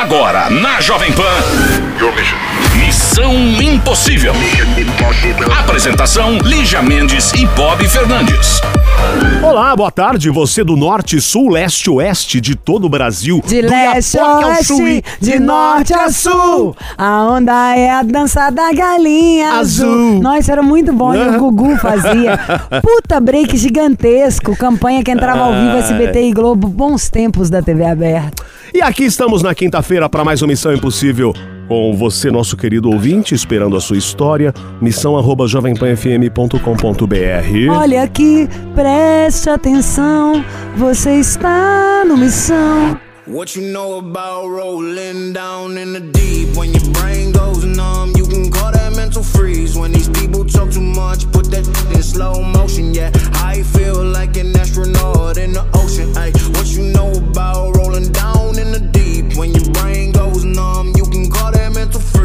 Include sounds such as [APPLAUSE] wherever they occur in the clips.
Agora, na Jovem Pan. Missão Impossível. Apresentação: Lígia Mendes e Bob Fernandes. Olá, boa tarde. Você do norte, sul, leste, oeste de todo o Brasil. De do leste a Iapoque ao sul oeste, de norte a sul. A onda é a dança da galinha azul. Azul. Nossa, era muito bom. E o Gugu fazia. [LAUGHS] Puta break gigantesco. Campanha que entrava ao vivo SBT e Globo. Bons tempos da TV aberta. E aqui estamos na quinta-feira para mais uma Missão Impossível. Com você, nosso querido ouvinte, esperando a sua história. Missão arroba jovempanfm.com.br. Olha aqui, preste atenção. Você está no Missão. What you know about rolling down in the deep? When your brain goes numb, you can call that mental freeze. When these people talk too much, put that in slow motion. Yeah, I feel like an astronaut in the ocean. Ay, what you know about rolling down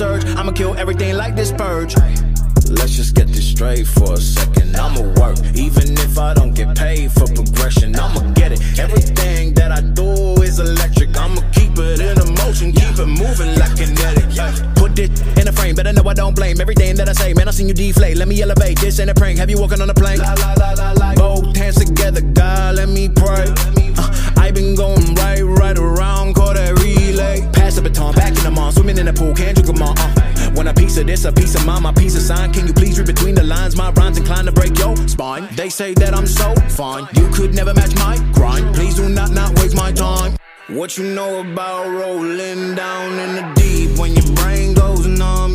surge. I'ma kill everything like this purge. Let's just get this straight for a second. I'ma work, even if I don't get paid for progression. I'ma get it. Everything that I do is electric. I'ma keep it in a motion, keep it moving like kinetic. Put it in a frame, better know I don't blame everything that I say. Man, I seen you deflate. Let me elevate. This ain't a prank. Have you walking on a plane? Both hands together, God, let me pray. Uh, I been going right, right around, call that relay. Pass the baton, back in the mall, swimming in the pool, can't drink them all. Uh. Want a piece of this, a piece of mine, my piece of sign. Can you please read between the lines? My rhymes inclined to break your spine. They say that I'm so fine, you could never match my grind. Please do not not waste my time. What you know about rolling down in the deep? When your brain goes numb,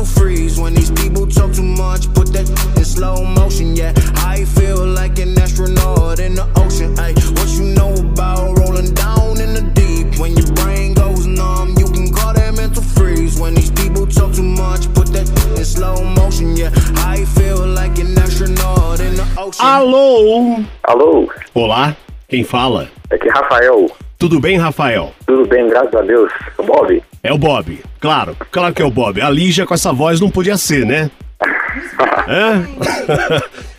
mental freeze. When these people talk too much, put that in slow motion. Yeah, I feel like an astronaut in the ocean. Ay, what you know about rolling down in the deep? When your brain goes numb, you can call that mental freeze. When these people talk too much, put that in slow motion. Yeah, I feel like an astronaut in the ocean. Alô? Alô, Olá, quem fala? aqui é Rafael. Tudo bem, Rafael? Tudo bem, graças a Deus. Bob, É o Bob. Claro, claro que é o Bob. A Lígia com essa voz não podia ser, né? [LAUGHS] Hã?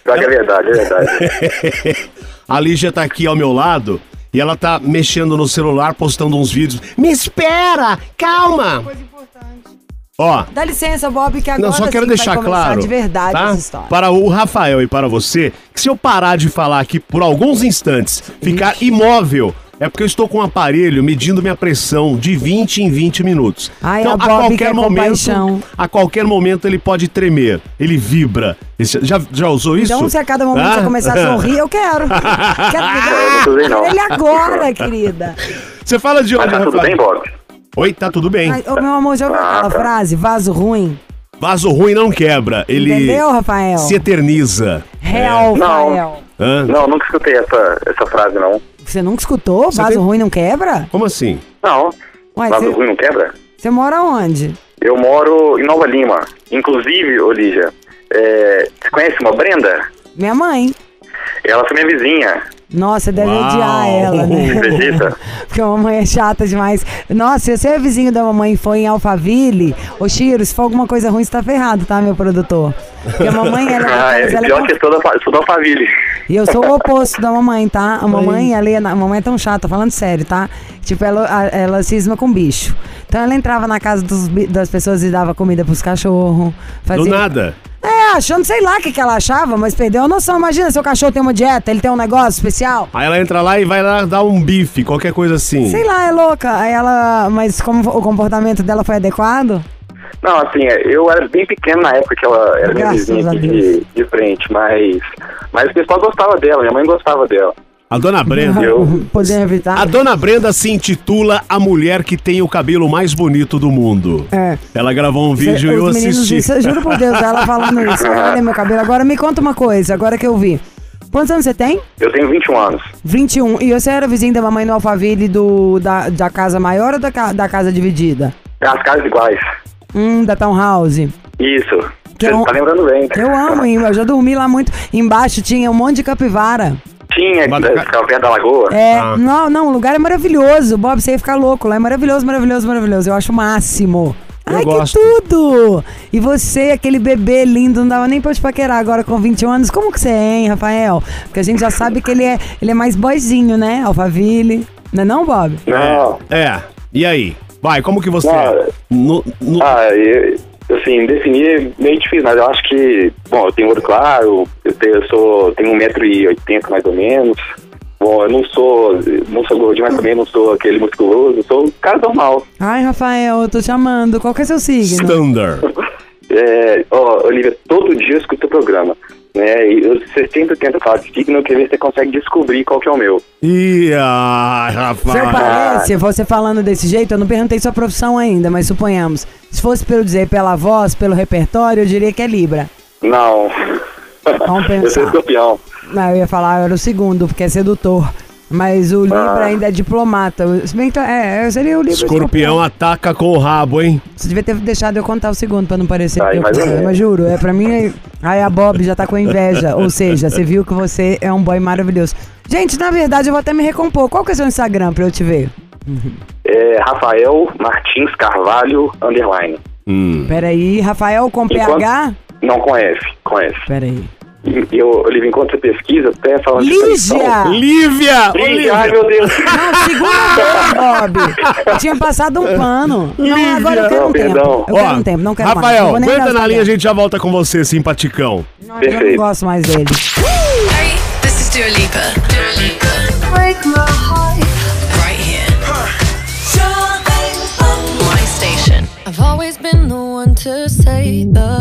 pior que é verdade, é verdade. [LAUGHS] A Lígia tá aqui ao meu lado e ela tá mexendo no celular, postando uns vídeos. Me espera! Calma! Ó, Dá licença, Bob, que agora não, só quero sim deixar começar claro, de verdade tá? essa história. para o Rafael e para você, que se eu parar de falar aqui por alguns instantes, ficar imóvel, é porque eu estou com um aparelho medindo minha pressão de 20 em 20 minutos. Ai, então, a a qualquer quer momento, compaixão. a qualquer momento ele pode tremer, ele vibra. Esse- já, já usou isso? Então, se a cada momento Ah? você começar a sorrir, eu quero. [LAUGHS] quero [LAUGHS] não não. Ele agora, querida. Você fala de onde, Mas tá tudo bem, Bob? Oi, tá tudo bem. Ai, ô, meu amor, já ouviu aquela frase? Vaso ruim? Vaso ruim não quebra, ele Entendeu, Rafael? se eterniza. Real, Não. Rafael. Hã? Não, nunca escutei essa, essa frase, não. Você nunca escutou? Vaso tem- ruim não quebra? Como assim? Não, Ué, vaso você, ruim não quebra? você mora onde? Eu moro em Nova Lima. Inclusive, Olívia, é, você conhece uma Brenda? Minha mãe. Ela foi minha vizinha. Nossa, deve Uau. odiar ela, né? [LAUGHS] acredita? [LAUGHS] Porque a mamãe é chata demais. Nossa, se você é vizinho da mamãe e foi em Alphaville, ô Chiro, se for alguma coisa ruim, você tá ferrado, tá, meu produtor? Porque a mamãe, ela, [LAUGHS] Ah, é, ela é pior tão que eu sou da, sou da Alphaville. E eu sou o oposto da mamãe, tá? A mamãe, ela, na- a mamãe é tão chata, falando sério, tá? Tipo, ela, ela cisma com bicho. Então ela entrava na casa dos das pessoas e dava comida pros cachorros. Do nada. Achando, sei lá o que, que ela achava, mas perdeu a noção. Imagina, seu cachorro tem uma dieta, ele tem um negócio especial. Aí ela entra lá e vai lá dar um bife, qualquer coisa assim. Sei lá, é louca. Aí ela. Mas como o comportamento dela foi adequado? Não, assim, eu era bem pequeno na época que ela era minha Graças vizinha a aqui de, de frente, mas, mas o pessoal gostava dela, minha mãe gostava dela. A dona Brenda. Eu- Poder evitar. A dona Brenda se intitula A Mulher que tem o cabelo mais bonito do mundo. É. Ela gravou um vídeo e eu assisti. disse- eu juro por Deus, ela falando isso. [LAUGHS] Olha meu cabelo. Agora me conta uma coisa, agora que eu vi. Quantos anos você tem? Eu tenho 21 anos. 21. E você era vizinho da mamãe no Alphaville do, da, da casa maior ou da, da casa dividida? As casas iguais. Hum, da Townhouse. Isso. Que Você é um- tá lembrando bem. Eu amo, hein? eu já dormi lá muito. Embaixo tinha um monte de capivara. Tinha, que ficava perto da lagoa. É, Ah. não, não, o lugar é maravilhoso. Bob, você ia ficar louco. Lá é maravilhoso, maravilhoso, maravilhoso. Eu acho o máximo. Eu Ai, gosto. que tudo! E você, aquele bebê lindo, não dava nem pra te paquerar agora com 21 anos. Como que você é, hein, Rafael? Porque a gente já sabe que ele é, ele é mais boyzinho, né? Alphaville. Não é não, Bob? Não. É. E aí? Vai, como que você Não, é? No, no- Ah, eu, assim, definir é meio difícil, mas eu acho que, bom, eu tenho olho claro, eu, tenho, eu sou, tenho 1,80m mais ou menos. Bom, eu não sou, não sou gordinho, mas também não sou aquele musculoso, eu sou um cara normal. Ai, Rafael, eu tô te amando. Qual que é seu signo? Standard. [LAUGHS] É, ó, Olivia, todo dia eu escuto o programa, né? E eu- você sempre tenta falar de signo, eu queria ver se você consegue descobrir qual que é o meu. Ih, eu rapaz. parece, você falando desse jeito, eu não perguntei sua profissão ainda, mas suponhamos. Se fosse pelo dizer pela voz, pelo repertório, eu diria que é Libra. Não. Vamos [LAUGHS] eu sou pensar. escorpião. Não, eu ia falar, eu era o segundo, porque é sedutor. Mas o Libra Ah. ainda é diplomata. Se bem que, é, eu seria o Libra. Escorpião ataca com o rabo, hein? Você devia ter deixado eu contar o segundo pra não parecer que eu menos. Mas juro, é pra mim. é- Aí a Bob já tá com inveja. Ou seja, você viu que você é um boy maravilhoso. Gente, na verdade, eu vou até me recompor. Qual que é o seu Instagram pra eu te ver? É Rafael Martins Carvalho, underline. Hum. Peraí, Rafael com Enquanto- PH? Não, com F, com F. Peraí. E eu, Olivia, enquanto você pesquisa, até falando de Lígia! traição- Lívia! Ô, Lígia, ai Lívia! meu Deus. Não, segura Bob. Eu tinha passado um pano. Não, agora eu quero um Não, tempo. perdão. Eu quero um tempo, não quero mais. Rafael, vou nem aguenta na linha, a gente já volta com você, simpaticão. Não, eu não Perfeito. gosto mais dele. Hey, this is Dua Lipa. Dua Lipa. Break my heart. Right here. My station. I've always been the one to say the.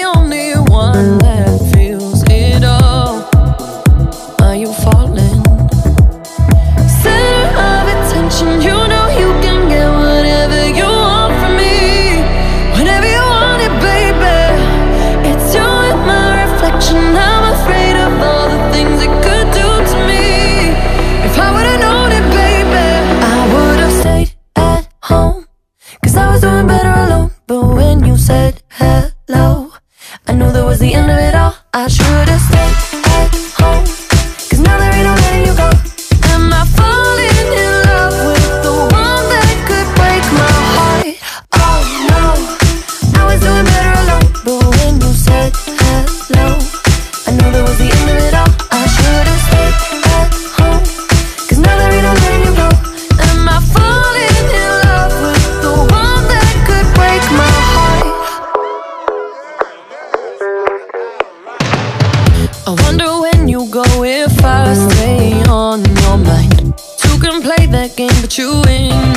that game, but you win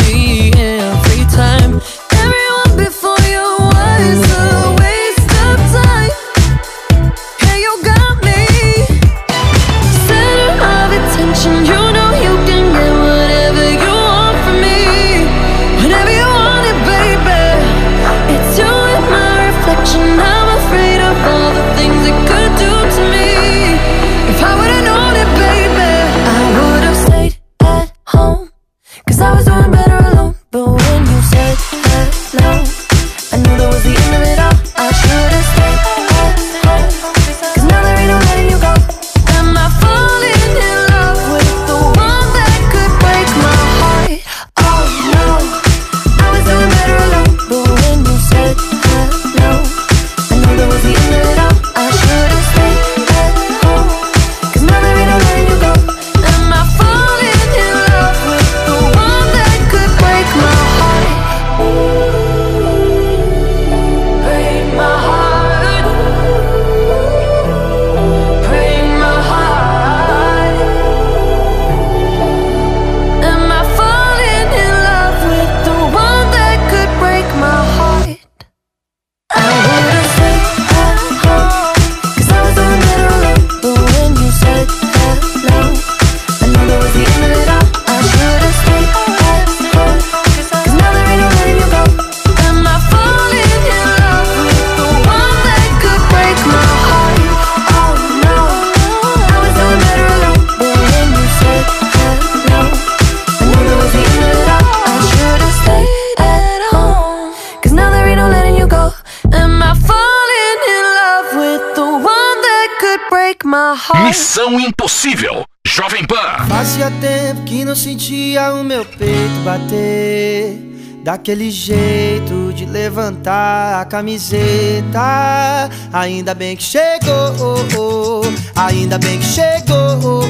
Daquele jeito de levantar a camiseta. Ainda bem que chegou, ainda bem que chegou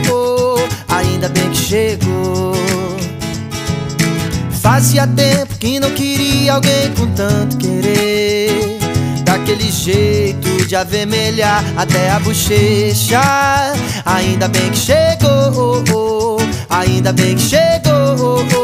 Ainda bem que chegou. Fazia tempo que não queria alguém com tanto querer. Daquele jeito de avermelhar até a bochecha. Ainda bem que chegou, ainda bem que chegou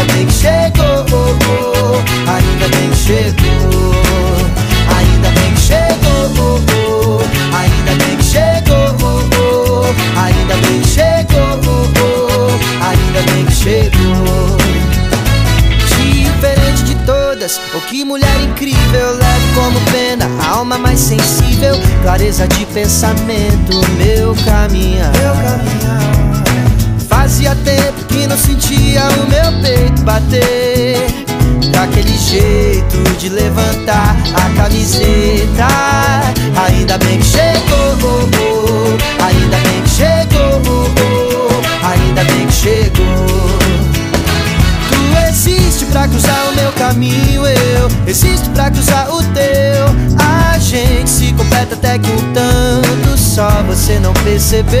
ainda bem que chegou, ainda bem que chegou, ainda bem que chegou, ainda bem que chegou, ainda bem que chegou, ainda bem que chegou. Diferente de todas, oh que mulher incrível, leve como pena, a alma mais sensível, clareza de pensamento, meu caminhar. Meu caminhar. Fazia tempo que não sentia o meu peito bater Daquele jeito de levantar a camiseta Ainda bem que chegou, ainda bem que chegou Ainda bem que chegou Tu existe pra cruzar o meu caminho, eu existo pra cruzar o teu. A gente se completa até que um tanto só você não percebeu.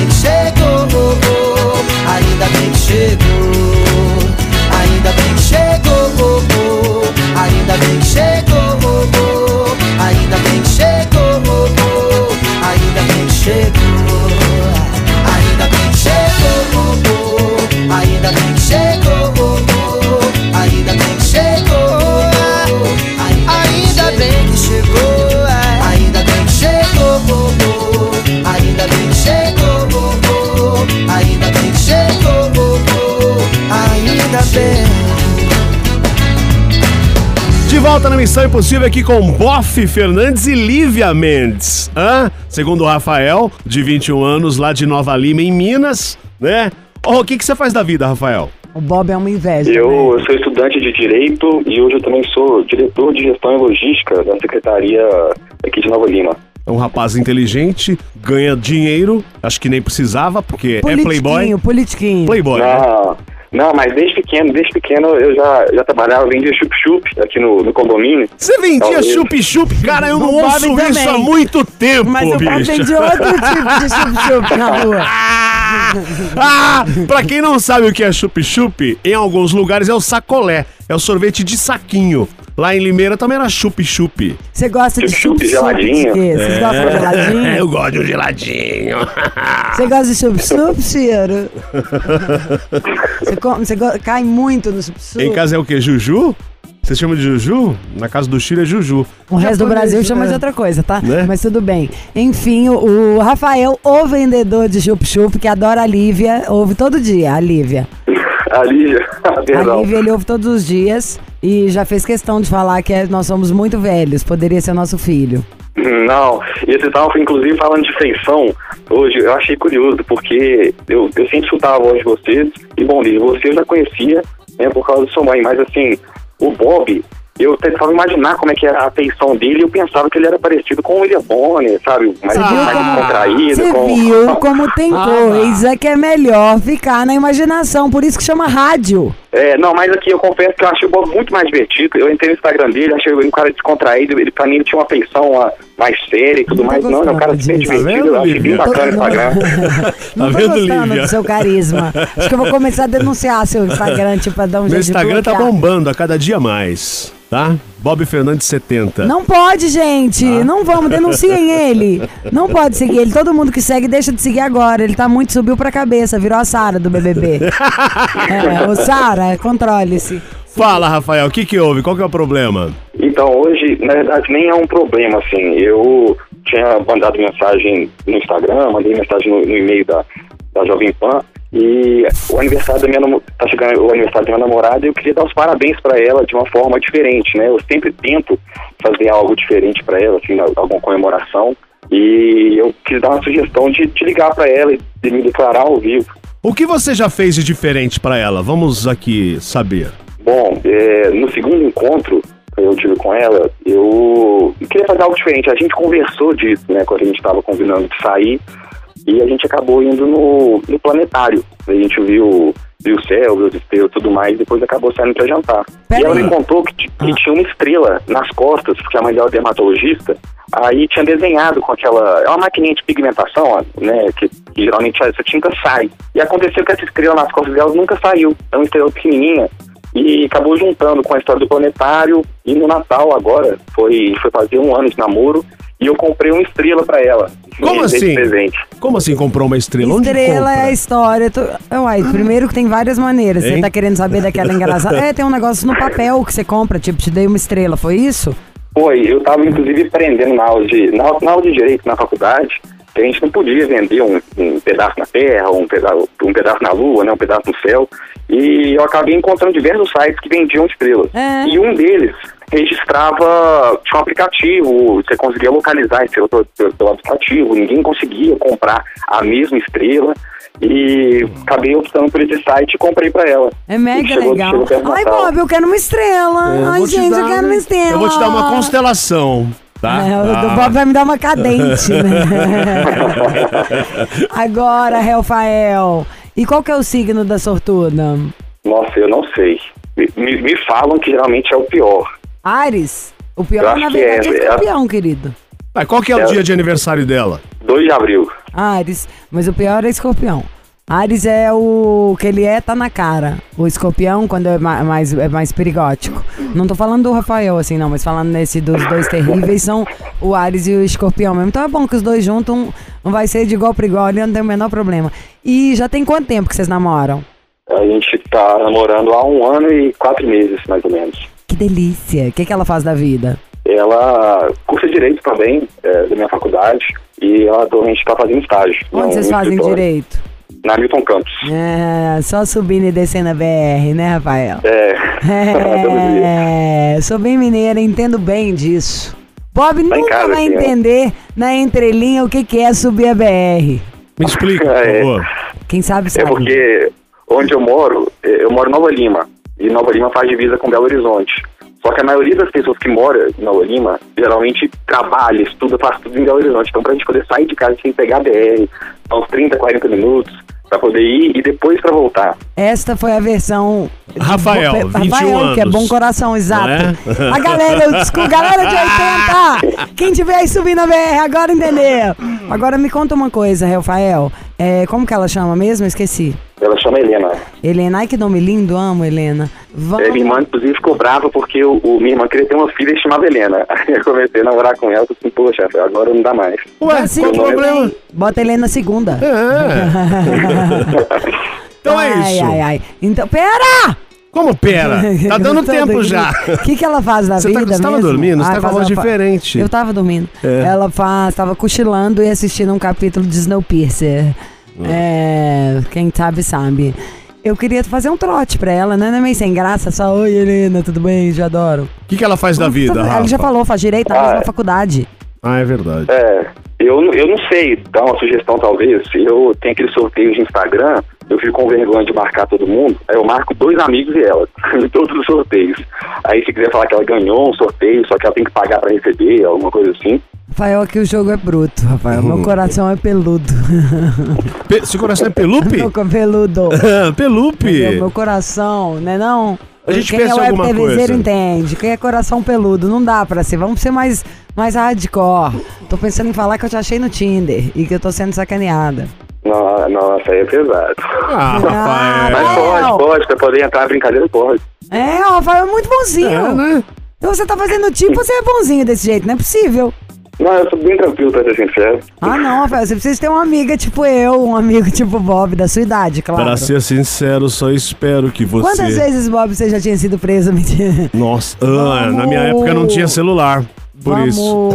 volta na Missão Impossível aqui com Boff Fernandes e Lívia Mendes. Hã? Segundo o Rafael, de 21 anos, lá de Nova Lima, em Minas, né? Oh, o que, que você faz da vida, Rafael? O Bob é uma inveja. Eu, né? eu sou estudante de Direito e hoje eu também sou diretor de Gestão e Logística da Secretaria aqui de Nova Lima. É um rapaz inteligente, ganha dinheiro, acho que nem precisava, porque é playboy. Politiquinho, politiquinho. Playboy, né? Não, mas desde pequeno, desde pequeno eu já, já trabalhava, vendia chup-chup aqui no, no condomínio. Você vendia chup-chup? Cara, eu não ouço isso também. há muito tempo, Mas o Bob vende outro [LAUGHS] tipo de chup-chup na rua. Ah, pra quem não sabe o que é chup-chup, em alguns lugares é o sacolé, é o sorvete de saquinho. Lá em Limeira também era chup-chup. Você gosta de Chup-chup geladinho. Vocês gostam de geladinho? É, [LAUGHS] eu gosto de um geladinho. [LAUGHS] Você gosta de chup-chup, Ciro? [LAUGHS] Você, come- você go- cai muito no chup-chup? em casa é o quê? Juju? Você chama de Juju? Na casa do Chile é Juju. O resto do Brasil chama de outra coisa, tá? Né? Mas tudo bem. Enfim, o, o Rafael, o vendedor de chup-chup, que adora a Lívia, ouve todo dia, a Lívia. A Lígia, A. Lívia ele ouve todos os dias e já fez questão de falar que é- nós somos muito velhos, poderia ser nosso filho. Não, e esse tal, inclusive falando de feição, hoje eu achei curioso, porque eu, eu sempre escutava a voz de vocês, e bom, Lígia, você eu já conhecia, né, por causa de sua mãe, mas assim, o Bob, eu tentava imaginar como é que era a feição dele, e eu pensava que ele era parecido com o William Bonner, sabe, mais, Você viu mais como, descontraído, você com... viu como [LAUGHS] tem Ah, coisa que é melhor ficar na imaginação, por isso que chama rádio. É, não, mas aqui eu confesso que eu achei o Bob muito mais divertido. Eu entrei no Instagram dele, achei ele um cara descontraído. Ele, pra mim, ele tinha uma feição ah, mais séria e tudo Não tô mais. Não, é um cara super disso. Tá divertido. vendo, eu achei bem bacana o Instagram. [LAUGHS] Não Tá tô vendo, gostando Lívia? do seu carisma. Acho que eu vou começar a denunciar seu Instagram, tipo, pra dar um Meu jeito de Instagram tá bombando a cada dia mais, tá? Bob Fernandes 70. Não pode, gente. Não vamos, denunciem [LAUGHS] ele. Não pode seguir ele. Todo mundo que segue, deixa de seguir agora. Ele tá muito, subiu pra cabeça, virou a Sara do BBB. [LAUGHS] é, ô Sara, controle-se. Fala, Rafael, o que que houve? Qual que é o problema? Então, hoje, na verdade, nem é um problema, assim. Eu tinha mandado mensagem no Instagram, mandei mensagem no, no e-mail da, da Jovem Pan. E o aniversário da minha namo- tá chegando o aniversário da minha namorada e eu queria dar os parabéns para ela de uma forma diferente, né? Eu sempre tento fazer algo diferente para ela, assim, alguma comemoração. E eu quis dar uma sugestão de, de ligar para ela e de me declarar ao vivo. O que você já fez de diferente pra ela? Vamos aqui saber. Bom, é, no segundo encontro que eu tive com ela, eu queria fazer algo diferente. A gente conversou disso, né, quando a gente estava combinando de sair, e a gente acabou indo no, no planetário. A gente viu, viu o céu, viu os estrelas e tudo mais, depois acabou saindo para jantar. Pera e ela aí. me contou que, que tinha uma estrela nas costas, porque a mãe dela é dermatologista, aí tinha desenhado com aquela. É uma maquininha de pigmentação, ó, né? Que, que geralmente essa tinta sai. E aconteceu que essa estrela nas costas dela nunca saiu. É uma estrela pequenininha. E acabou juntando com a história do planetário. E no Natal agora, foi, foi fazer um ano de namoro. E eu comprei uma estrela pra ela. Como assim? presente. Como assim comprou uma estrela? Onde Estrela é a história. Tu... Uai, primeiro que tem várias maneiras. Você Hein? tá querendo saber daquela engraçada. [LAUGHS] É, tem um negócio no papel que você compra, tipo, te dei uma estrela, foi isso? Foi, eu estava inclusive aprendendo na aula de, na, na aula de direito na faculdade a gente não podia vender um, um pedaço na terra, um pedaço, um pedaço na lua, né, um pedaço no céu. E eu acabei encontrando diversos sites que vendiam estrelas. É. E um deles registrava, tinha um aplicativo, você conseguia localizar a estrela pelo, pelo- aplicativo, ninguém conseguia comprar a mesma estrela. E acabei optando por esse site e comprei pra ela. É mega Chegou- legal. chegou Ai. Bob, eu quero uma estrela. Eu Ai, gente, eu dar- quero uma estrela. Eu vou te dar uma constelação, tá? É, o do Ah. Bob vai me dar uma cadente, né? [LAUGHS] Agora, Rafael. E qual que é o signo da sortuda? Nossa, eu não sei. Me, me- falam que geralmente é o pior. Ares? O pior, na verdade, é, é, é. escorpião, querido. Mas qual que é o É. dia de aniversário dela? 2 de abril. Ares, mas o pior é escorpião. Ares é o que ele é, tá na cara. O escorpião, quando é ma- mais, é mais perigótico. Não tô falando do Rafael, assim, não, mas falando nesse dos dois terríveis, são o Ares e o escorpião mesmo. Então é bom que os dois juntam, não vai ser de igual para igual, ali não tem o menor problema. E já tem quanto tempo que vocês namoram? A gente tá namorando há um ano e quatro meses, mais ou menos. Que delícia. O que, que ela faz da vida? Ela cursa Direito também, é, da minha faculdade, e ela atualmente está fazendo estágio. Onde vocês fazem escritório, direito? Na Milton Campos. É, só subindo e descendo a BR, né, Rafael? É. É, [LAUGHS] sou bem mineira, entendo bem disso. Bob Tá nunca casa, vai assim, entender na entrelinha o que, que é subir a BR. Me explica, por [LAUGHS] É. favor. Quem sabe É sabe. porque onde eu moro, é, eu moro em Nova Lima, e Nova Lima faz divisa com Belo Horizonte. Só que a maioria das pessoas que moram em Nova Lima, geralmente trabalha, estuda, faz tudo em Belo Horizonte. Então, pra gente poder sair de casa, tem que pegar a BR, uns 30, 40 minutos, pra poder ir e depois pra voltar. Esta foi a versão. Rafael, bo- 21 Rafael, que é anos. bom coração, exato. É? A galera, eu desculpa, galera de 80, quem tiver aí subindo a BR, agora entendeu. Agora me conta uma coisa, Rafael. É, como que ela chama mesmo? Eu Esqueci. Ela chama Helena. Helena, ai que nome lindo, amo Helena. Vamos. É, minha irmã, inclusive, ficou brava porque o, o- minha irmã queria ter uma filha e chamava Helena. [LAUGHS] Aí eu comecei a namorar com ela e falei assim, poxa, agora não dá mais. Ué, Assim qual o que problema? tem. Bota Helena segunda. É. [LAUGHS] Então é ai, isso. Ai, ai. Então, pera! Como pera? [LAUGHS] Tá dando tempo já. O que, que ela faz da Você tá- vida você tava mesmo? dormindo? Você tá com a voz diferente. Eu tava dormindo. É. Ela faz, tava cochilando e assistindo um capítulo de Snowpiercer. É, quem sabe, sabe. Eu queria fazer um trote pra ela, né? Não é meio sem graça, só, oi Helena, tudo bem? Já adoro. O que, que ela faz da vida, Ela já falou, faz direito na Ah, mesma é. faculdade. Ah, é verdade. É, eu, não- eu não sei, dá uma sugestão talvez. Eu tenho aquele sorteio de Instagram, eu fico com vergonha de marcar todo mundo, aí eu marco dois amigos e ela, [LAUGHS] em todos os sorteios. Aí se quiser falar que ela ganhou um sorteio, só que ela tem que pagar pra receber, alguma coisa assim. Rafael, aqui o jogo é bruto, Rafael. Meu [LAUGHS] coração é peludo. [LAUGHS] Pe seu coração é pelupe? [LAUGHS] Peludo. Pelupe. Meu coração, né não? A gente Quem pensa é alguma coisa. entende. Quem é coração peludo, não dá pra ser. Vamos ser mais, mais hardcore. Tô pensando em falar que eu te achei no Tinder e que eu tô sendo sacaneada. Nossa, nossa, aí é pesado. Ah, Rafael. Mas pode, pode, pra poder entrar na brincadeira, pode. É, Rafael é muito bonzinho. É, né? Então você tá fazendo tipo, você é bonzinho desse jeito, não é possível. Não, eu tô bem tranquilo, pra ser sincero. Ah, não, Rafael, você precisa ter uma amiga tipo eu, um amigo tipo Bob, da sua idade, claro. Pra ser sincero, só espero que você. Quantas vezes, Bob, você já tinha sido preso? [LAUGHS] Nossa, ah, na minha época não tinha celular. Por Vamos... isso.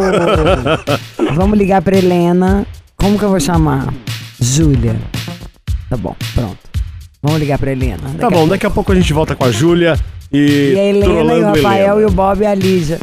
[LAUGHS] Vamos ligar pra Helena. Como que eu vou chamar? Júlia. Tá bom, pronto. Vamos ligar pra Helena. Tá daqui tá bom, a daqui a pouco a gente volta com a Júlia e. E a Helena, e o Rafael, Helena. e o Bob e a Lígia.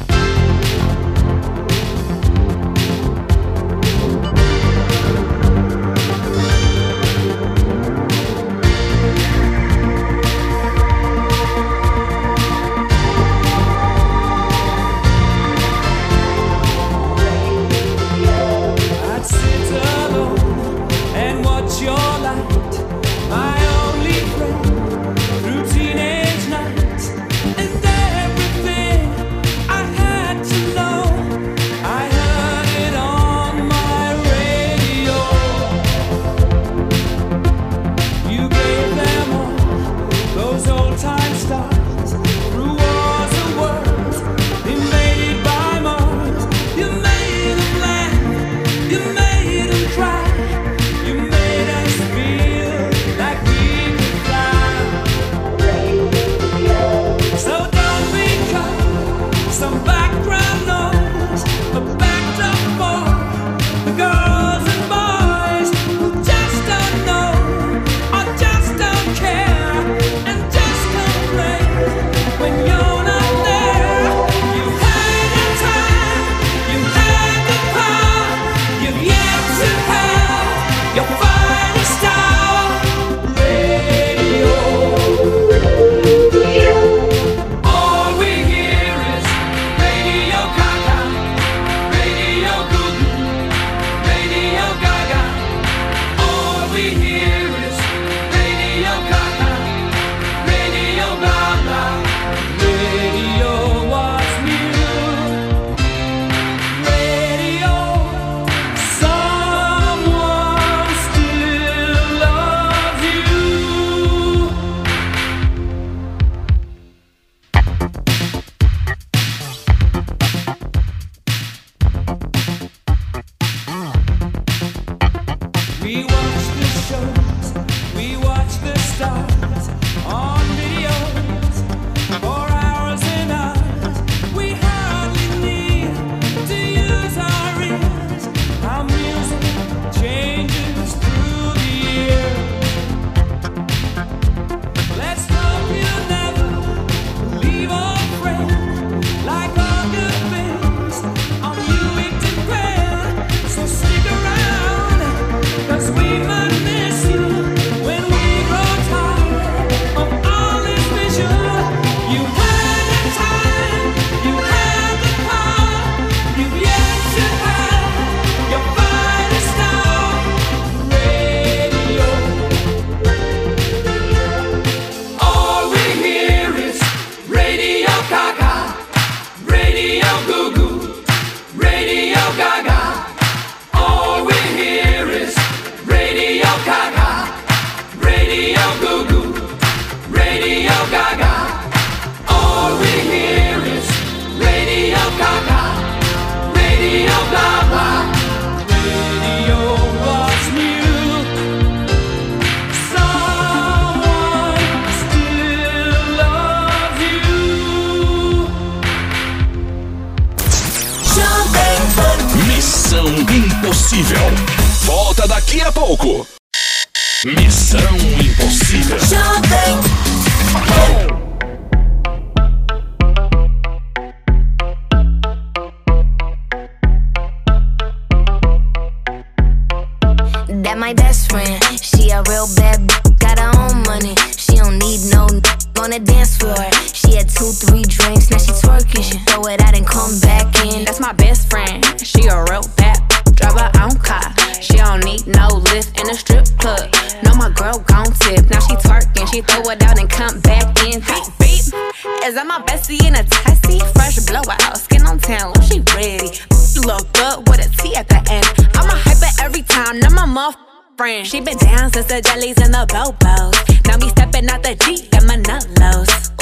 I'm not my muff friend. She been down since the jellies and the bobos. Now me stepping out the Jeep, and my nut.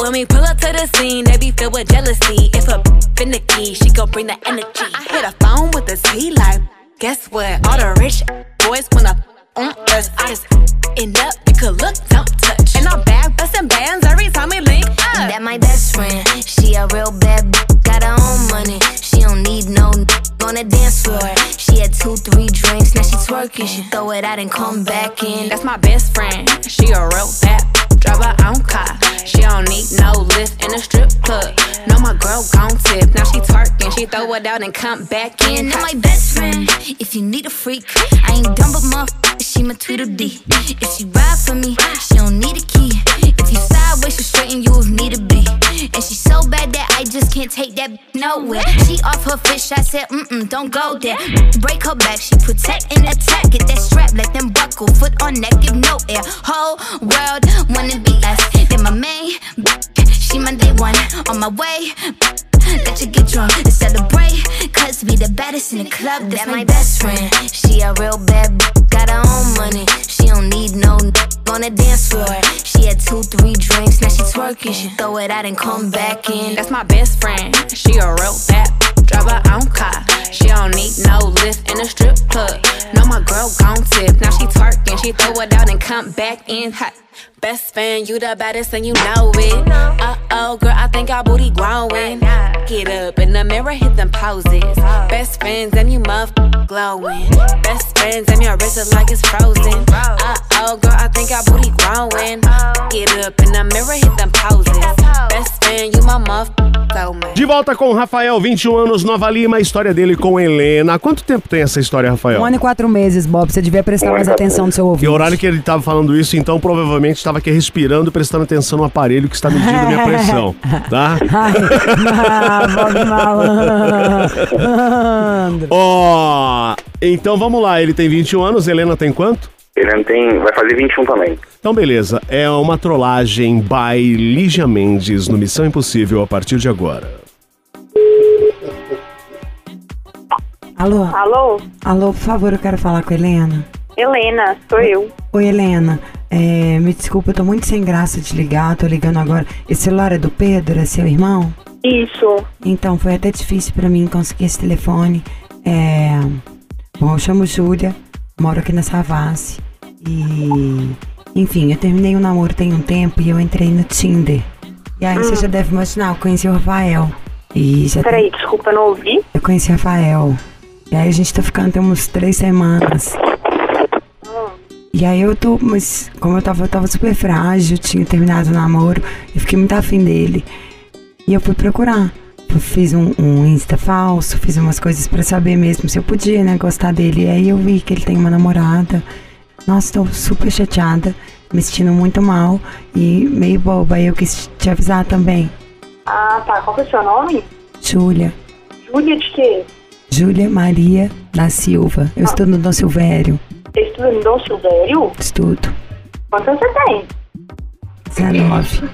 When we pull up to the scene, they be filled with jealousy. If a finicky, she gon' bring the energy. I hit a phone with a Z like, guess what? All the rich boys wanna on us. I just end up, you could look, don't touch. And I'm back busting bands every time we link up. That my best friend, she a real bad, b- got her own money. She don't need no on the dance floor. She had two, three drinks, now she twerking. She throw it out and come back in. That's my best friend. She a real bad drive her own car. She don't need no lift in a strip club. No, my girl gon' tip. Now she twerking, she throw it out and come back in. And my best friend, if you need a freak, I ain't dumb but motherfucker, she my Tweedledee. If she ride for me, she don't need a key. If you sideways, she straighten you if need to be. And she so bad that I just can't take that nowhere. She off her fish, I said, mm mm, don't go there. Break her back, she protect and attack. Get that strap, let them buckle, foot on neck, give no air. Whole world wanna be us. Then my main, she my day one on my way. Let you get drunk and celebrate. Cause we the baddest in the club. That's my best friend. She a real bad got her own money. She don't need no on the dance floor. She had two, three drinks, now she twerking. She throw it out and come back in. That's my best friend. She a real bad drive her own car. She don't need no lift in a strip club. No, my girl gon' tip. Now she twerking, she throw it out and come back in hot. Best fan, you the baddest and you know it. Uh oh, girl, I think our booty growing. Get up in the mirror, hit them poses. Best friends, and you muff glowing. Best friends, and your wrist is like it's frozen. Uh oh, girl, I think our booty growing. Get up in the mirror, hit them poses. Best friend, you my muff glowing. De volta com o Rafael, 21 anos, Nova Lima, a história dele com Helena. Quanto tempo tem essa história, Rafael? Um ano e quatro meses, Bob. Você devia prestar Um mais e atenção no seu Que ouvido. horário que ele estava falando isso, então provavelmente estava aqui respirando, prestando atenção no aparelho que está medindo minha pressão, [LAUGHS] tá? [LAUGHS] Ó, então vamos lá, ele tem 21 anos, Helena tem quanto? Ele tem, vai fazer 21 também. Então beleza, é uma trollagem by Lígia Mendes no Missão Impossível a partir de agora. Alô? Alô? Alô, por favor, eu quero falar com a Helena. Helena, sou eu. Oi, Helena. É, me desculpa, eu tô muito sem graça de ligar, tô ligando agora. Esse celular é do Pedro, é seu irmão? Isso. Então, foi até difícil pra mim conseguir esse telefone. É. Bom, eu chamo Júlia, moro aqui na Savassi. E. Enfim, eu terminei o namoro tem um tempo e eu entrei no Tinder. E aí você Hum. já deve imaginar, eu conheci o Rafael. E já Peraí, desculpa, eu não ouvi. eu conheci o Rafael. E aí a gente tá ficando tem uns três semanas. E aí eu tô, mas como eu tava, eu tava super frágil, tinha terminado o namoro, eu fiquei muito afim dele. E eu fui procurar. Eu fiz um, um Insta falso, fiz umas coisas pra saber mesmo se eu podia, né, gostar dele. E aí eu vi que ele tem uma namorada. Nossa, tô super chateada, me sentindo muito mal e meio boba. Aí eu quis te avisar também. Ah, tá. Qual que é o seu nome? Júlia. Júlia de quê? Júlia Maria da Silva. Eu estudo no Dom Silvério. Você estuda no Dom Silvério? Estudo. Quantos anos você tem? 19.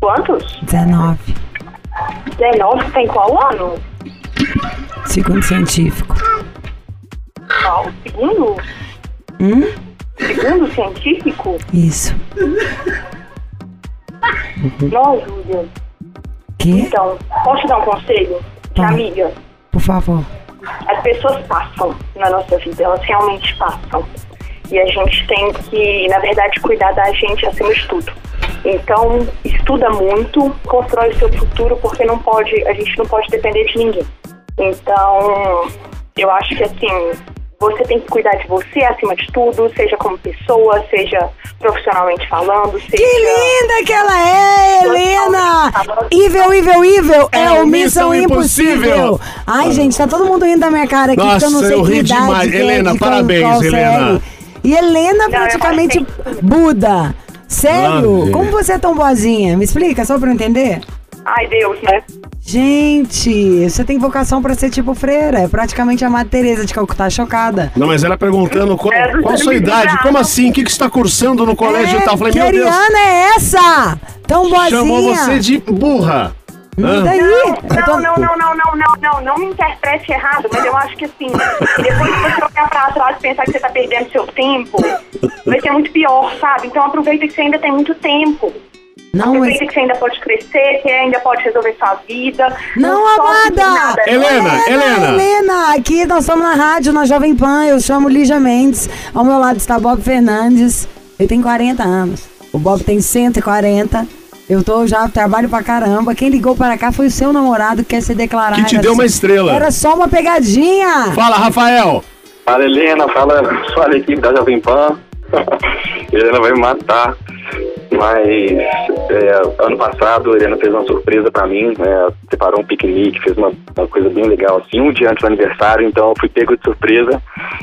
Quantos? 19. 19? Tem qual ano? Segundo científico. Qual? Segundo? Hum? Segundo científico? Isso. Não, Júlia. Que? Então, posso te dar um conselho? Tá. amiga. Por favor. As pessoas passam na nossa vida, elas realmente passam. E a gente tem que, na verdade, cuidar da gente acima de tudo. Então, estuda muito, constrói o seu futuro, porque não pode, a gente não pode depender de ninguém. Então, eu acho que assim, você tem que cuidar de você acima de tudo, seja como pessoa, seja profissionalmente falando, seja. Que linda que ela é, Helena! Evil, evil, evil é, o Missão Impossível. Ai, gente, tá todo mundo rindo da minha cara aqui, Nossa, que eu não sei eu que ri idade demais. que é, Helena, que qual- parabéns, qual Helena. E Helena praticamente Buda. Sério? Como você é tão boazinha? Me explica, só pra eu entender. Ai, Deus, né? Gente, você tem vocação pra ser tipo freira. É praticamente a Madre Teresa de Calcutá chocada. Não, mas ela perguntando qual, É, qual a sua idade, como assim? O que, que você está cursando no colégio e tal? Eu falei, que meu Deus, Ariana é essa? Tão boazinha. chamou você de burra. Não, não, não, não, não, não, não, não me interprete errado, mas eu acho que assim, depois que você olhar pra trás e pensar que você tá perdendo seu tempo, vai ser muito pior, sabe? Então aproveita que você ainda tem muito tempo. Não, mas... Aproveita que você ainda pode crescer, que ainda pode resolver sua vida. Não, por amada! nada. Helena, Helena. Helena, aqui nós estamos na rádio, na Jovem Pan. Eu chamo Lígia Mendes. Ao meu lado está Bob Fernandes. Ele tem 40 anos. O Bob tem 140. Eu tô já, trabalho pra caramba. Quem ligou para cá foi o seu namorado que quer se declarar. Que te deu uma só- estrela. Era só uma pegadinha. Fala, Rafael. Fala, Helena, fala, fala a equipe da Jovem Pan. [LAUGHS] Helena vai me matar. Mas é, ano passado a Helena fez uma surpresa pra mim, né? Separou um piquenique, fez uma, uma coisa bem legal, assim, um dia antes do aniversário, então eu fui pego de surpresa.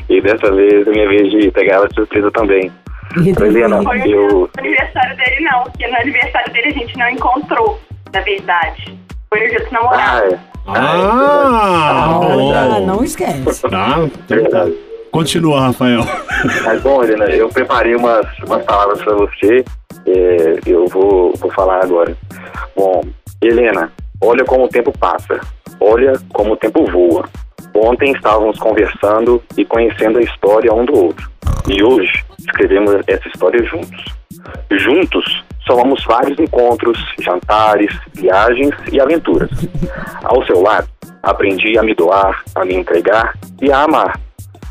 E dessa vez é minha vez de pegar ela de surpresa também. Helena, Foi eu. no aniversário dele, não, porque no aniversário dele a gente não encontrou, na verdade. Foi no dia dos Ah, namorados. é. Ah, Ah, bom. não esquece. Então tá. Continua, Rafael. Mas bom, Helena, eu preparei umas, umas palavras para você. é, eu vou, vou falar agora. Bom, Helena, olha como o tempo passa. Olha como o tempo voa. Ontem estávamos conversando e conhecendo a história um do outro. E hoje escrevemos essa história juntos. Juntos somamos vários encontros, jantares, viagens e aventuras. Ao seu lado, aprendi a me doar, a me entregar e a amar.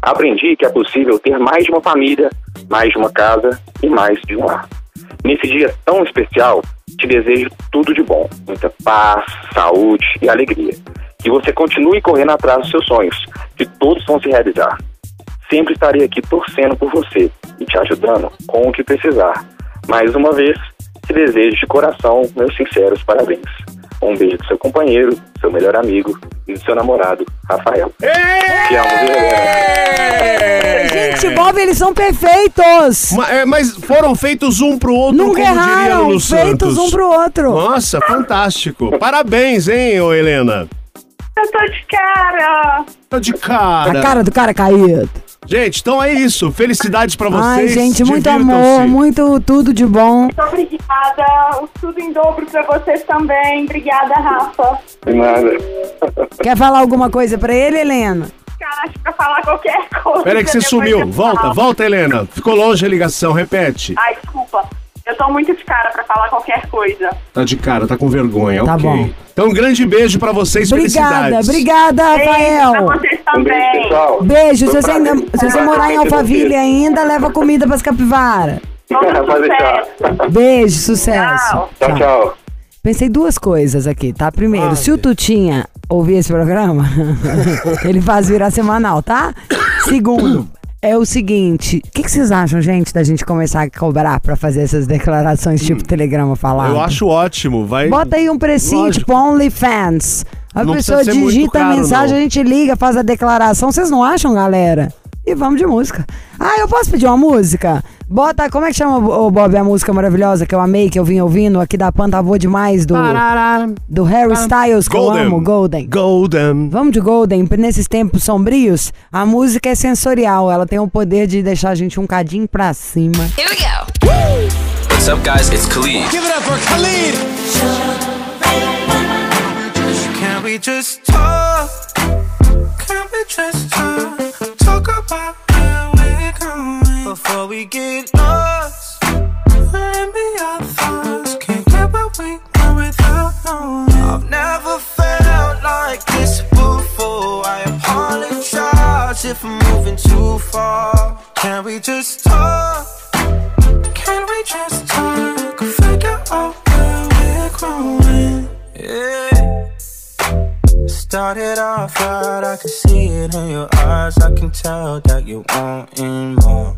Aprendi que é possível ter mais de uma família, mais de uma casa e mais de um lar. Nesse dia tão especial, te desejo tudo de bom, muita paz, saúde e alegria. Que você continue correndo atrás dos seus sonhos, que todos vão se realizar. Sempre estarei aqui torcendo por você e te ajudando com o que precisar. Mais uma vez, te desejo de coração meus sinceros parabéns. Um beijo do seu companheiro, seu melhor amigo e do seu namorado, Rafael. Te amo, viu? Gente, Bob, eles são perfeitos. Ma- é, Mas foram feitos um pro outro, Nunca como diria erraram, Lulu feitos Santos. um pro outro. Nossa, fantástico. [LAUGHS] Parabéns, hein, ô Helena. Eu tô de cara! Tô de cara. A cara do cara caído. Gente, então é isso. Felicidades pra vocês. Ai, gente, muito amor, muito tudo de bom. Muito obrigada. Tudo em dobro pra vocês também. Obrigada, Rafa. De nada. Quer falar alguma coisa pra ele, Helena? Cara, acho que pra falar qualquer coisa. Pera aí que você sumiu. eu Volta, volta, Helena. Ficou longe a ligação, repete. Ai, desculpa. Eu tô muito de cara pra falar qualquer coisa. Tá de cara, tá com vergonha, Tá ok. bom. Então, um grande beijo pra vocês, Obrigada, felicidades. obrigada, Beijo pra Rafael. vocês Um beijo, também. pessoal. Beijo, se Foi você, ainda, se você morar em Alphaville ainda, leva comida pras capivaras. [LAUGHS] Beijo, sucesso. Tchau. Tchau, tchau. Pensei duas coisas aqui, tá? Primeiro, se o Tutinha ouvir esse programa, [LAUGHS] ele faz virar semanal, tá? [COUGHS] Segundo, é o seguinte, o que, que vocês acham, gente, da gente começar a cobrar pra fazer essas declarações tipo telegrama falado? Eu acho ótimo. Vai. Bota aí um precinho Lógico. tipo OnlyFans. A Não pessoa digita a caro, mensagem, não. a gente liga, faz a declaração. Vocês não acham, galera? E vamos de música. Ah, eu posso pedir uma música? Bota, como é que chama, ô Bob, a música maravilhosa que eu amei, que eu vim ouvindo aqui da Panta Boa demais, do, do Harry Styles, que Golden. eu amo, Golden. Golden. Vamos de Golden, nesses tempos sombrios, a música é sensorial, ela tem o poder de deixar a gente um cadinho pra cima. Here we go. What's up, guys? It's Khalid. Give it up for Khalid. Can we just talk? Can we just talk? Talk about going we get lost. Let me our thoughts. Can't get what we want without knowing. I've never felt like this before. I apologize if I'm moving too far. Can we just talk? Can we just talk? Figure out where we're growing. Yeah. Started off right, I can see it in your eyes. I can tell that you're wanting more.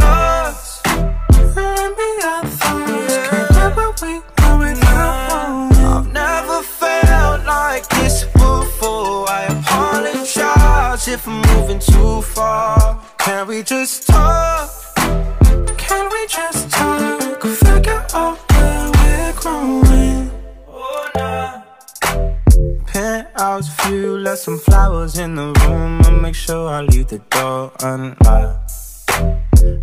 door unlocked.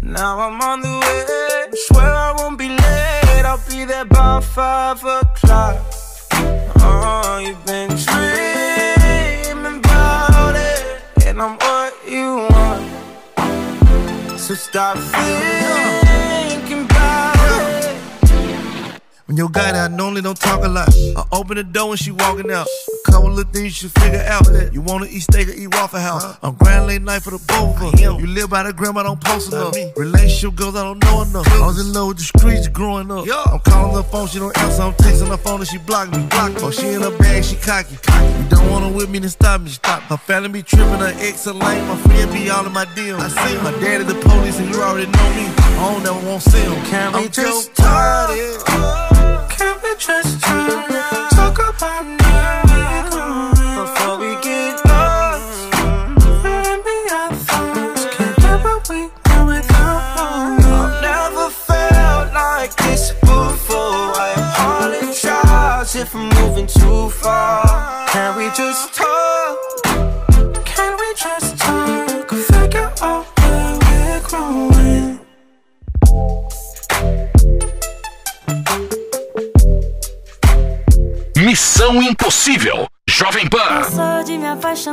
Now I'm on the way. Swear I won't be late. I'll be there by five o'clock. Oh, you've been dreaming about it, and I'm what you want. So stop thinking about it. When your guy that normally don't talk a lot, I open the door when she walking out. A couple of things you should figure out. You wanna eat steak or eat Waffle House? I'm grand late night for the both. You live by the grandma, don't post enough. Relationship girls, I don't know enough. I was in love with the streets growing up. I'm calling her phone, she don't answer. I'm texting her phone and she blocked me. Block me. Oh, she in her bag, she cocky. You don't want her with me, then stop me. Stop. Her family be tripping, her ex a lame. My friend be all in my DMs. I see my daddy the police and you already know me. I don't never want to see him. Can I'm just tired. Can we just talk?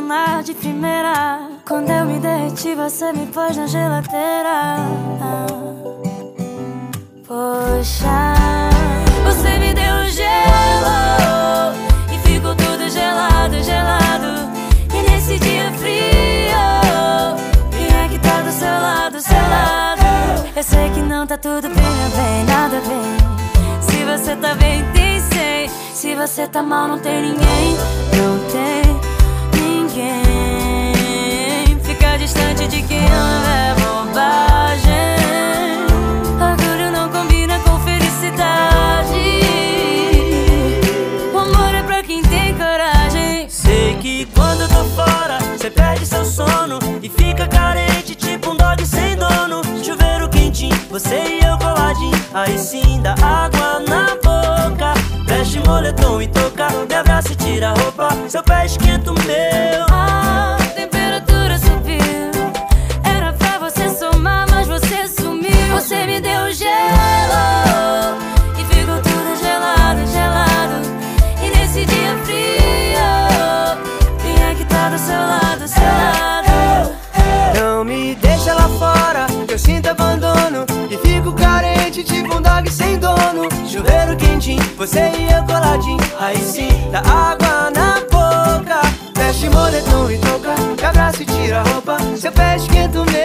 Apaixonar de primeira. Quando eu me derreti, você me pôs na geladeira. Poxa, você me deu gelo e ficou tudo gelado, gelado. E nesse dia frio, quem é que tá do seu lado, seu lado? Eu sei que não tá tudo bem, bem, nada bem. Se você tá bem, tem cem. Se você tá mal, não tem ninguém. Não tem Ficar distante de quem ama é bobagem. Orgulho não combina com felicidade. O amor é pra quem tem coragem. Sei que quando eu tô fora, você perde seu sono e fica carente, tipo um dog sem dono. Chuveiro quentinho, você e eu coladinho. Aí sim dá água na boca. Veste moletom e toca, me abraça e tira a roupa. Seu pé esquenta você e eu coladinho Aí sim, dá água na boca. Veste moletom e toca, me abraça e tira a roupa. Seu pé esquenta o meu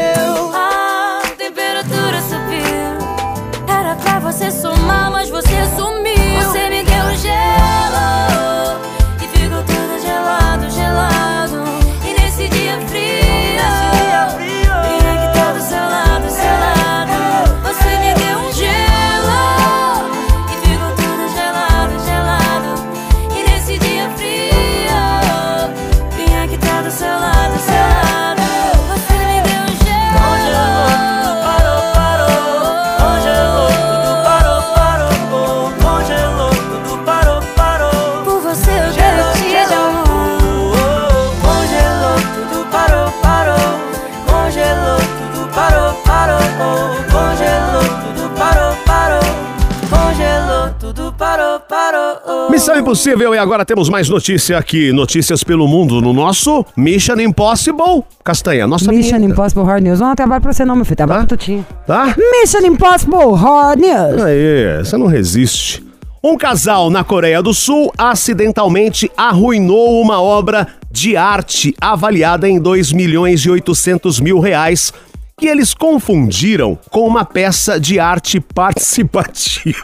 Missão Impossível e agora temos mais notícia aqui, notícias pelo mundo no nosso Mission Impossible. Castanha, nossa Mission vinheta. Impossible Hard News. Não, trabalho pra você não, meu filho. Trabalho pra Tutinho. Tá? Mission Impossible Hard News. Aí, você não resiste. Um casal na Coreia do Sul acidentalmente arruinou uma obra de arte avaliada em 2 milhões e 800 mil reais que eles confundiram com uma peça de arte [LAUGHS] participativa.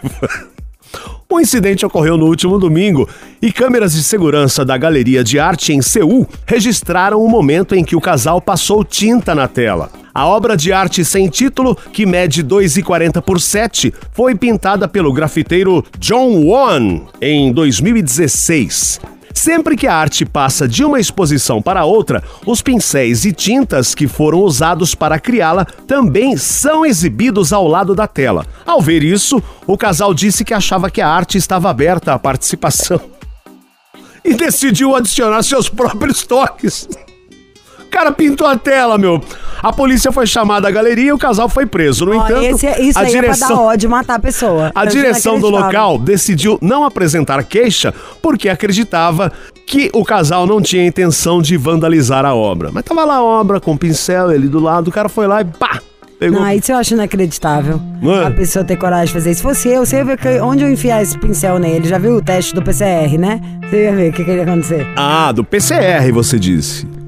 O incidente ocorreu no último domingo e câmeras de segurança da Galeria de Arte em Seul registraram o momento em que o casal passou tinta na tela. A obra de arte sem título, que mede 2,40 por 7, foi pintada pelo grafiteiro John Won em 2016. Sempre que a arte passa de uma exposição para outra, os pincéis e tintas que foram usados para criá-la também são exibidos ao lado da tela. Ao ver isso, o casal disse que achava que a arte estava aberta à participação [LAUGHS] e decidiu adicionar seus próprios toques. O cara pintou a tela, meu. A polícia foi chamada à galeria e o casal foi preso. No Ó, entanto, esse, isso a aí é pra dar direção ódio, matar a pessoa. a Eu direção do local decidiu não apresentar queixa porque acreditava que o casal não tinha intenção de vandalizar a obra. Mas tava lá a obra com o pincel ele do lado, o cara foi lá e pá! Pegou. Não, isso eu acho inacreditável. Não é? A pessoa ter coragem de fazer isso. Se fosse eu, você ia ver que- onde eu enfiar esse pincel nele. Já viu o teste do PCR, né? Você ia ver o que, que ia acontecer. Ah, do PCR, você disse.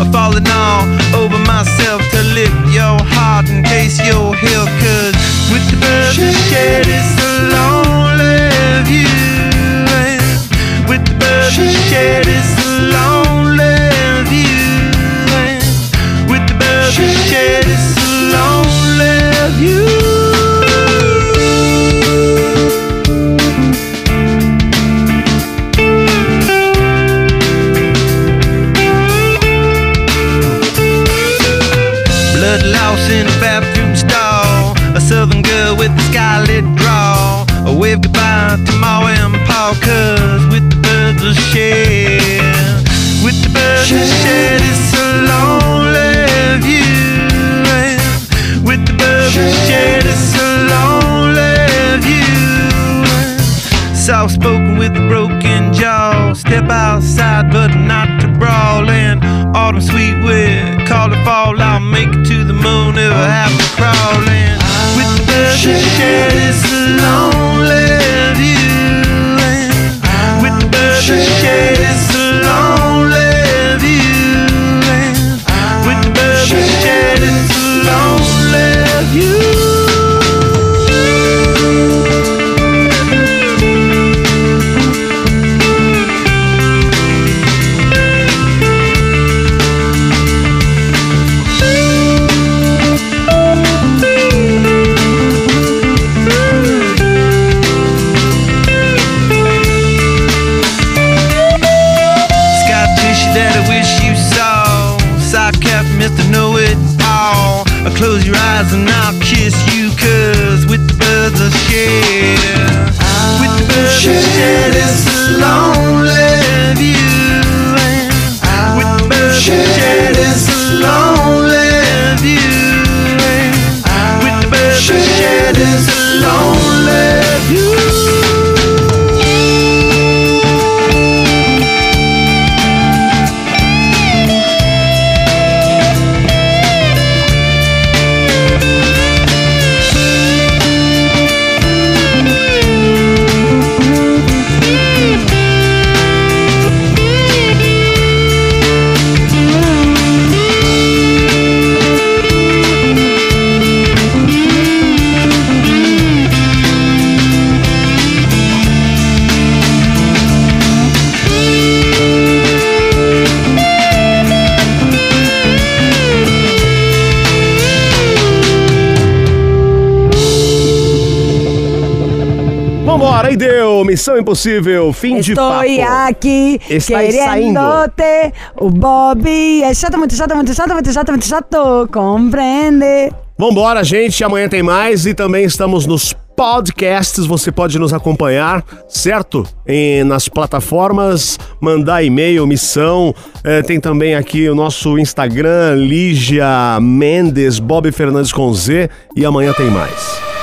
I'm falling all over myself to lift your heart in case you're here. Cause with the birds I share this lonely view. And with the birds I share this lonely view. And with the birds I share this lonely view. In a bathroom stall. A southern girl with a scarlet draw. A wave goodbye to Ma and Pa, cause with the birds of share. With the birds of share, it's a lonely view. With the birds of share, it's a lonely view. Soft spoken with a broken jaw. Step outside, but not to brawl. And autumn sweet with call it fall. I'll make it to the moon if I have to crawl in. With the birds that share share. With the birds I share this lonely view. And with the birds I share this lonely view. And with the birds I share this lonely Missão Impossível, fim de Estou papo. aqui Está saindo. queriéndote. O Bobby é chato, muito chato, muito chato, muito chato, muito chato. Compreende? Vambora, gente. Amanhã tem mais e também estamos nos podcasts. Você pode nos acompanhar, certo? E nas plataformas, mandar e-mail, missão. É, tem também aqui o nosso Instagram, Lígia Mendes, Bob Fernandes com Z. E amanhã tem mais.